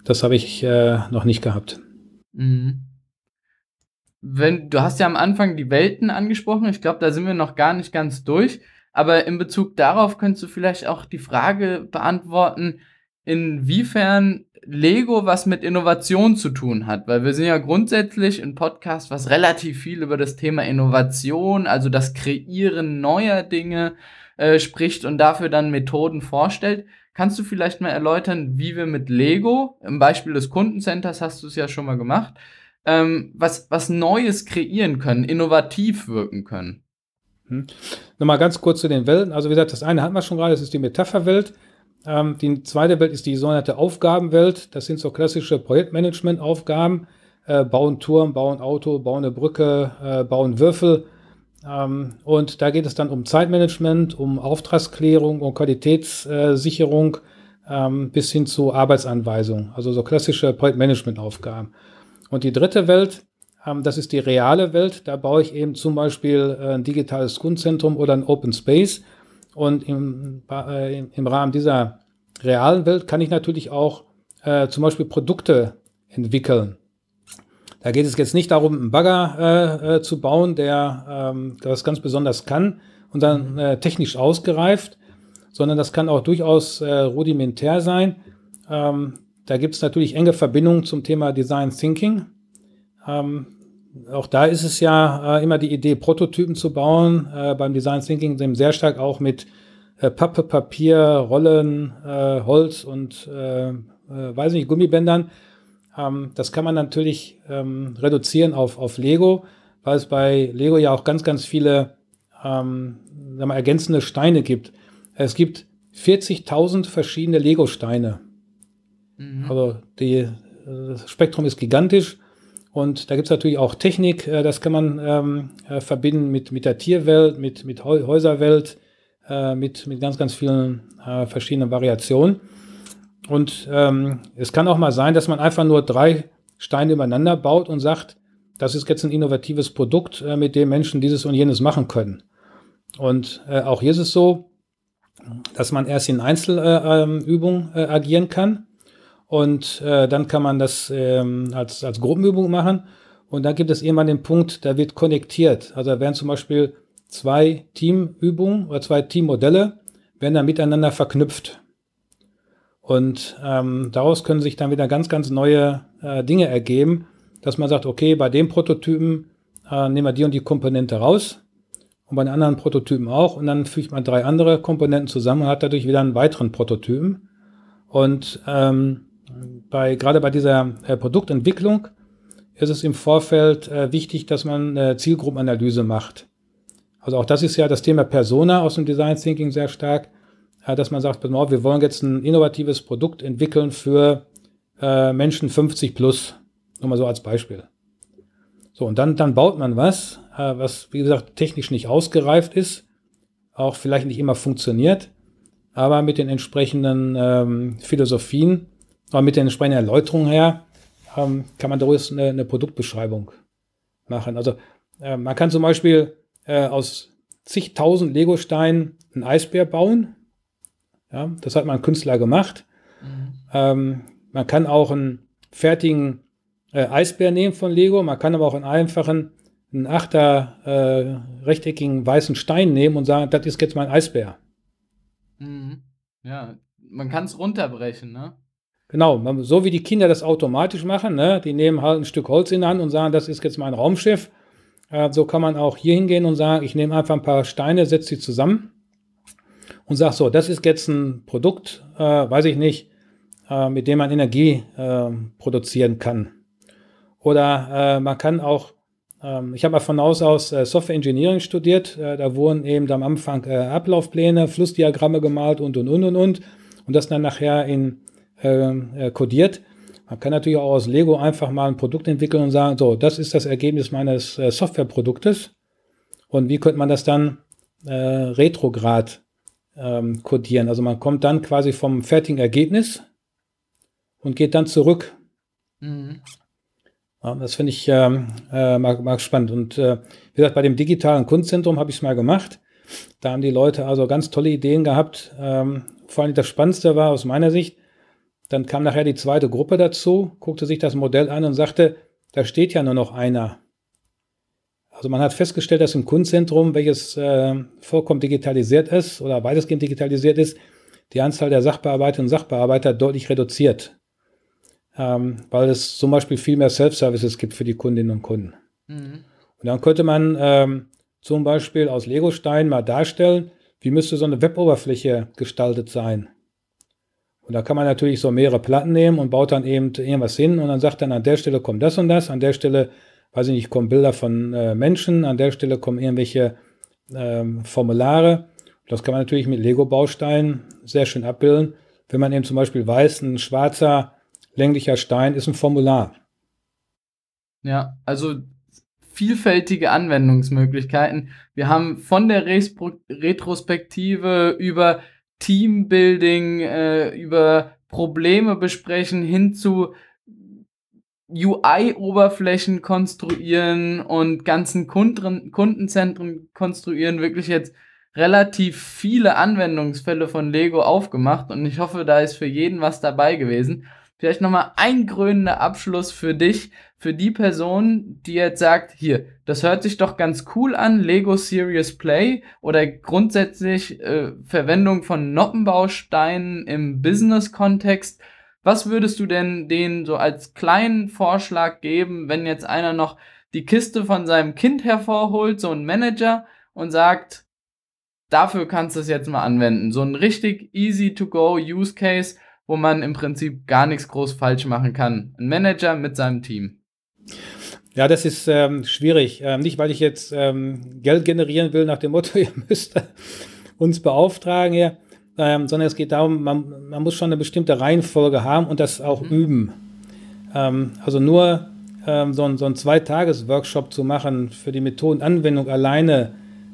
Das habe ich äh, noch nicht gehabt. Mhm. Wenn, du hast ja am Anfang die Welten angesprochen, ich glaube, da sind wir noch gar nicht ganz durch. Aber in Bezug darauf könntest du vielleicht auch die Frage beantworten, inwiefern Lego was mit Innovation zu tun hat, weil wir sind ja grundsätzlich ein Podcast, was relativ viel über das Thema Innovation, also das Kreieren neuer Dinge äh, spricht und dafür dann Methoden vorstellt. Kannst du vielleicht mal erläutern, wie wir mit Lego, im Beispiel des Kundencenters hast du es ja schon mal gemacht, ähm, was, was Neues kreieren können, innovativ wirken können? Hm. Nochmal ganz kurz zu den Welten. Also wie gesagt, das eine hatten wir schon gerade, das ist die Metapherwelt. Ähm, die zweite Welt ist die sogenannte Aufgabenwelt. Das sind so klassische Projektmanagement-Aufgaben. Äh, bauen Turm, bauen Auto, bauen eine Brücke, äh, bauen Würfel. Ähm, und da geht es dann um Zeitmanagement, um Auftragsklärung, um Qualitätssicherung ähm, bis hin zu Arbeitsanweisung. Also so klassische Projektmanagement-Aufgaben. Und die dritte Welt, ähm, das ist die reale Welt. Da baue ich eben zum Beispiel äh, ein digitales Kundzentrum oder ein Open Space. Und im, äh, im Rahmen dieser realen Welt kann ich natürlich auch äh, zum Beispiel Produkte entwickeln. Da geht es jetzt nicht darum, einen Bagger äh, äh, zu bauen, der ähm, das ganz besonders kann und dann mhm. äh, technisch ausgereift, sondern das kann auch durchaus äh, rudimentär sein. Ähm, da gibt es natürlich enge Verbindungen zum Thema Design Thinking. Ähm, auch da ist es ja äh, immer die Idee, Prototypen zu bauen. Äh, beim Design Thinking sind sehr stark auch mit Pappe, Papier, Rollen, Holz und äh, weiß nicht, Gummibändern. Ähm, das kann man natürlich ähm, reduzieren auf, auf Lego, weil es bei Lego ja auch ganz, ganz viele ähm, sagen wir, ergänzende Steine gibt. Es gibt 40.000 verschiedene Lego-Steine. Mhm. Also die, das Spektrum ist gigantisch und da gibt es natürlich auch Technik, äh, das kann man ähm, äh, verbinden mit, mit der Tierwelt, mit, mit Häuserwelt, äh, mit, mit ganz, ganz vielen äh, verschiedenen Variationen. Und ähm, es kann auch mal sein, dass man einfach nur drei Steine übereinander baut und sagt, das ist jetzt ein innovatives Produkt, äh, mit dem Menschen dieses und jenes machen können. Und äh, auch hier ist es so, dass man erst in Einzelübungen äh, ähm, agieren kann und äh, dann kann man das ähm, als, als Gruppenübung machen. Und dann gibt es irgendwann den Punkt, da wird konnektiert. Also da werden zum Beispiel zwei Teamübungen oder zwei Teammodelle werden dann miteinander verknüpft. Und ähm, daraus können sich dann wieder ganz, ganz neue äh, Dinge ergeben, dass man sagt, okay, bei dem Prototypen äh, nehmen wir die und die Komponente raus und bei den anderen Prototypen auch. Und dann fügt man drei andere Komponenten zusammen und hat dadurch wieder einen weiteren Prototypen. Und ähm, bei, gerade bei dieser äh, Produktentwicklung ist es im Vorfeld äh, wichtig, dass man eine Zielgruppenanalyse macht. Also auch das ist ja das Thema Persona aus dem Design Thinking sehr stark, äh, dass man sagt, wir wollen jetzt ein innovatives Produkt entwickeln für äh, Menschen 50 plus. Nur mal so als Beispiel. So, und dann, dann baut man was, äh, was, wie gesagt, technisch nicht ausgereift ist, auch vielleicht nicht immer funktioniert, aber mit den entsprechenden ähm, Philosophien aber mit den entsprechenden Erläuterungen her ähm, kann man daraus eine, eine, Produktbeschreibung machen. Also äh, man kann zum Beispiel äh, aus zigtausend Lego-Steinen einen Eisbär bauen. Ja, das hat man Künstler gemacht. Mhm. Ähm, man kann auch einen fertigen äh, Eisbär nehmen von Lego. Man kann aber auch einen einfachen, einen achter äh, rechteckigen weißen Stein nehmen und sagen, das ist jetzt mein Eisbär. Mhm. Ja, man kann es runterbrechen, ne? Genau, so wie die Kinder das automatisch machen, ne? die nehmen halt ein Stück Holz in die Hand und sagen, das ist jetzt mein Raumschiff. Äh, so kann man auch hier hingehen und sagen, ich nehme einfach ein paar Steine, setze sie zusammen und sage so, das ist jetzt ein Produkt, äh, weiß ich nicht, äh, mit dem man Energie äh, produzieren kann. Oder äh, man kann auch, ähm, ich habe mal von Haus aus äh, Software Engineering studiert, da wurden eben am Anfang Ablaufpläne, Flussdiagramme gemalt und und und und und und das dann nachher in äh, kodiert. Man kann natürlich auch aus Lego einfach mal ein Produkt entwickeln und sagen, so, das ist das Ergebnis meines äh, Softwareproduktes. Und wie könnte man das dann äh, retrograd ähm, codieren? Also man kommt dann quasi vom fertigen Ergebnis und geht dann zurück. Mhm. Ja, das finde ich ähm, äh, mag, mag spannend. Und äh, wie gesagt, bei dem digitalen Kunstzentrum habe ich es mal gemacht. Da haben die Leute also ganz tolle Ideen gehabt. Ähm, vor allem das Spannendste war aus meiner Sicht, dann kam nachher die zweite Gruppe dazu, guckte sich das Modell an und sagte, da steht ja nur noch einer. Also man hat festgestellt, dass im Kundenzentrum, welches äh, vollkommen digitalisiert ist oder weitestgehend digitalisiert ist, die Anzahl der Sachbearbeiterinnen und Sachbearbeiter deutlich reduziert, ähm, weil es zum Beispiel viel mehr Self-Services gibt für die Kundinnen und Kunden. Mhm. Und dann könnte man ähm, zum Beispiel aus Legosteinen mal darstellen, wie müsste so eine Weboberfläche gestaltet sein. Und da kann man natürlich so mehrere Platten nehmen und baut dann eben irgendwas hin und dann sagt dann, an der Stelle kommt das und das, an der Stelle, weiß ich nicht, kommen Bilder von äh, Menschen, an der Stelle kommen irgendwelche ähm, Formulare. Das kann man natürlich mit Lego-Bausteinen sehr schön abbilden. Wenn man eben zum Beispiel weiß, ein schwarzer, länglicher Stein ist ein Formular. Ja, also vielfältige Anwendungsmöglichkeiten. Wir haben von der Retrospektive über Teambuilding, äh, über Probleme besprechen hin zu UI-Oberflächen konstruieren und ganzen Kunden Kundenzentren konstruieren, wirklich jetzt relativ viele Anwendungsfälle von Lego aufgemacht und ich hoffe, da ist für jeden was dabei gewesen. Vielleicht nochmal ein krönender Abschluss für dich, für die Person, die jetzt sagt, hier, das hört sich doch ganz cool an, Lego Serious Play oder grundsätzlich äh, Verwendung von Noppenbausteinen im Business-Kontext. Was würdest du denn denen so als kleinen Vorschlag geben, wenn jetzt einer noch die Kiste von seinem Kind hervorholt, so ein Manager, und sagt, dafür kannst du es jetzt mal anwenden. So ein richtig easy to go Use Case, wo man im Prinzip gar nichts groß falsch machen kann. Ein Manager mit seinem Team. Ja, das ist ähm, schwierig. Ähm, nicht, weil ich jetzt ähm, Geld generieren will nach dem Motto, ihr müsst uns beauftragen hier, ähm, sondern es geht darum, man, man, muss schon eine bestimmte Reihenfolge haben und das auch mhm. üben. Ähm, also nur ähm, so ein, so ein Zweitages-Workshop zu machen für die Methodenanwendung alleine,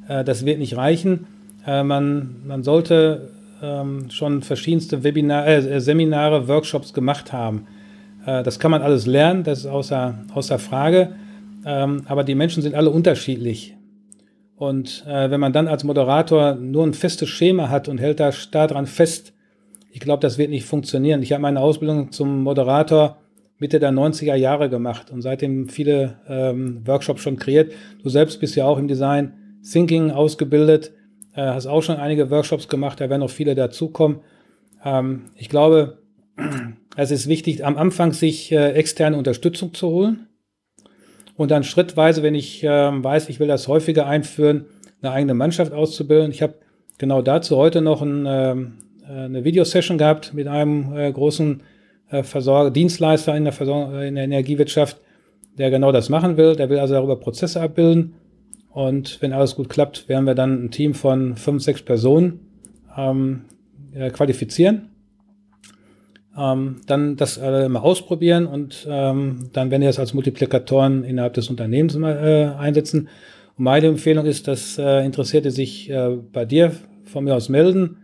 äh, das wird nicht reichen. Äh, man, man sollte ähm, schon verschiedenste Webinar, äh, Seminare, Workshops gemacht haben. Äh, das kann man alles lernen, das ist außer, außer Frage. Ähm, aber die Menschen sind alle unterschiedlich. Und äh, wenn man dann als Moderator nur ein festes Schema hat und hält da daran fest, ich glaube, das wird nicht funktionieren. Ich habe meine Ausbildung zum Moderator Mitte der 90er Jahre gemacht und seitdem viele ähm, Workshops schon kreiert. Du selbst bist ja auch im Design Thinking ausgebildet äh, hast auch schon einige Workshops gemacht, da werden noch viele dazukommen. Ähm, ich glaube, es ist wichtig, am Anfang sich äh, externe Unterstützung zu holen und dann schrittweise, wenn ich äh, weiß, ich will das häufiger einführen, eine eigene Mannschaft auszubilden. Ich habe genau dazu heute noch ein, ähm, äh, eine Videosession gehabt mit einem äh, großen äh, Versorger, Dienstleister in der, Versorgung, in der Energiewirtschaft, der genau das machen will. Der will also darüber Prozesse abbilden und wenn alles gut klappt, werden wir dann ein Team von fünf, sechs Personen ähm, äh, qualifizieren. Ähm, dann das äh, mal ausprobieren und ähm, dann werden wir das als Multiplikatoren innerhalb des Unternehmens mal, äh, einsetzen. Und meine Empfehlung ist, dass äh, Interessierte sich äh, bei dir von mir aus melden,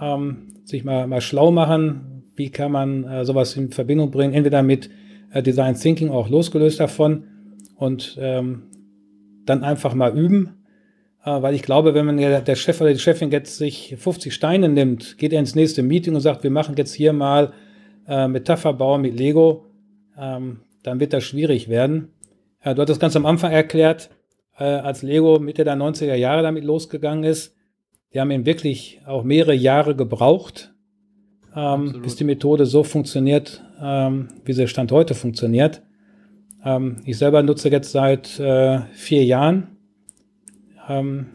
ähm, sich mal, mal schlau machen, wie kann man äh, sowas in Verbindung bringen, entweder mit äh, Design Thinking auch losgelöst davon und ähm, dann einfach mal üben. Äh, weil ich glaube, wenn man der Chef oder die Chefin jetzt sich 50 Steine nimmt, geht er ins nächste Meeting und sagt, wir machen jetzt hier mal äh, Metapherbau mit Lego, ähm, dann wird das schwierig werden. Äh, du hast das ganz am Anfang erklärt, äh, als Lego Mitte der 90er Jahre damit losgegangen ist. Die haben eben wirklich auch mehrere Jahre gebraucht, ähm, bis die Methode so funktioniert, ähm, wie sie Stand heute funktioniert. Ähm, ich selber nutze jetzt seit äh, vier Jahren. Ähm,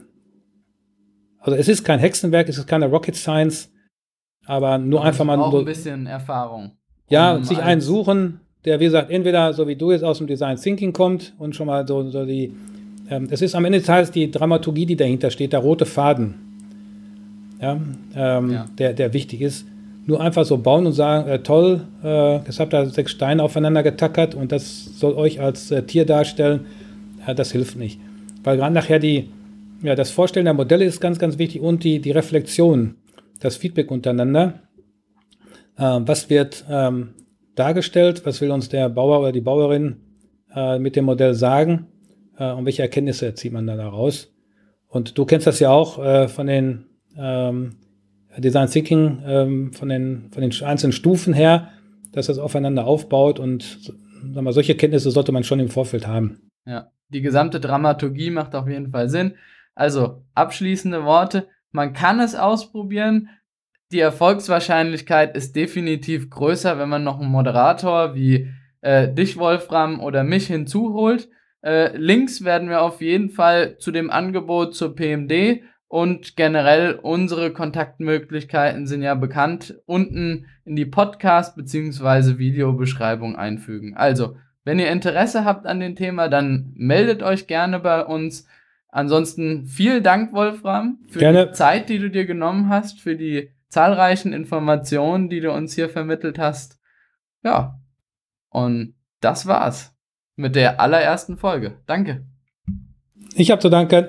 also es ist kein Hexenwerk, es ist keine Rocket Science, aber nur aber einfach mal auch ein bisschen Erfahrung. Ja, um sich einen suchen, der wie gesagt entweder so wie du jetzt aus dem Design Thinking kommt und schon mal so, so die ähm, es ist am Ende des Tages die Dramaturgie, die dahinter steht, der rote Faden, ja, ähm, ja. Der, der wichtig ist nur einfach so bauen und sagen, äh, toll, äh, jetzt habt ihr sechs Steine aufeinander getackert und das soll euch als äh, Tier darstellen, ja, das hilft nicht. Weil gerade nachher die, ja, das Vorstellen der Modelle ist ganz, ganz wichtig und die, die Reflexion, das Feedback untereinander. Äh, was wird ähm, dargestellt, was will uns der Bauer oder die Bauerin äh, mit dem Modell sagen äh, und welche Erkenntnisse erzieht man dann daraus? Und du kennst das ja auch von den ähm, Design Thinking ähm, von, den, von den einzelnen Stufen her, dass das aufeinander aufbaut und sagen wir, solche Kenntnisse sollte man schon im Vorfeld haben. Ja, die gesamte Dramaturgie macht auf jeden Fall Sinn. Also, abschließende Worte. Man kann es ausprobieren. Die Erfolgswahrscheinlichkeit ist definitiv größer, wenn man noch einen Moderator wie äh, dich, Wolfram, oder mich hinzuholt. Äh, Links werden wir auf jeden Fall zu dem Angebot zur PMD und generell unsere Kontaktmöglichkeiten sind ja bekannt, unten in die Podcast- bzw. Videobeschreibung einfügen. Also, wenn ihr Interesse habt an dem Thema, dann meldet euch gerne bei uns. Ansonsten vielen Dank, Wolfram, für gerne. die Zeit, die du dir genommen hast, für die zahlreichen Informationen, die du uns hier vermittelt hast. Ja, und das war's mit der allerersten Folge. Danke. Ich habe zu danken.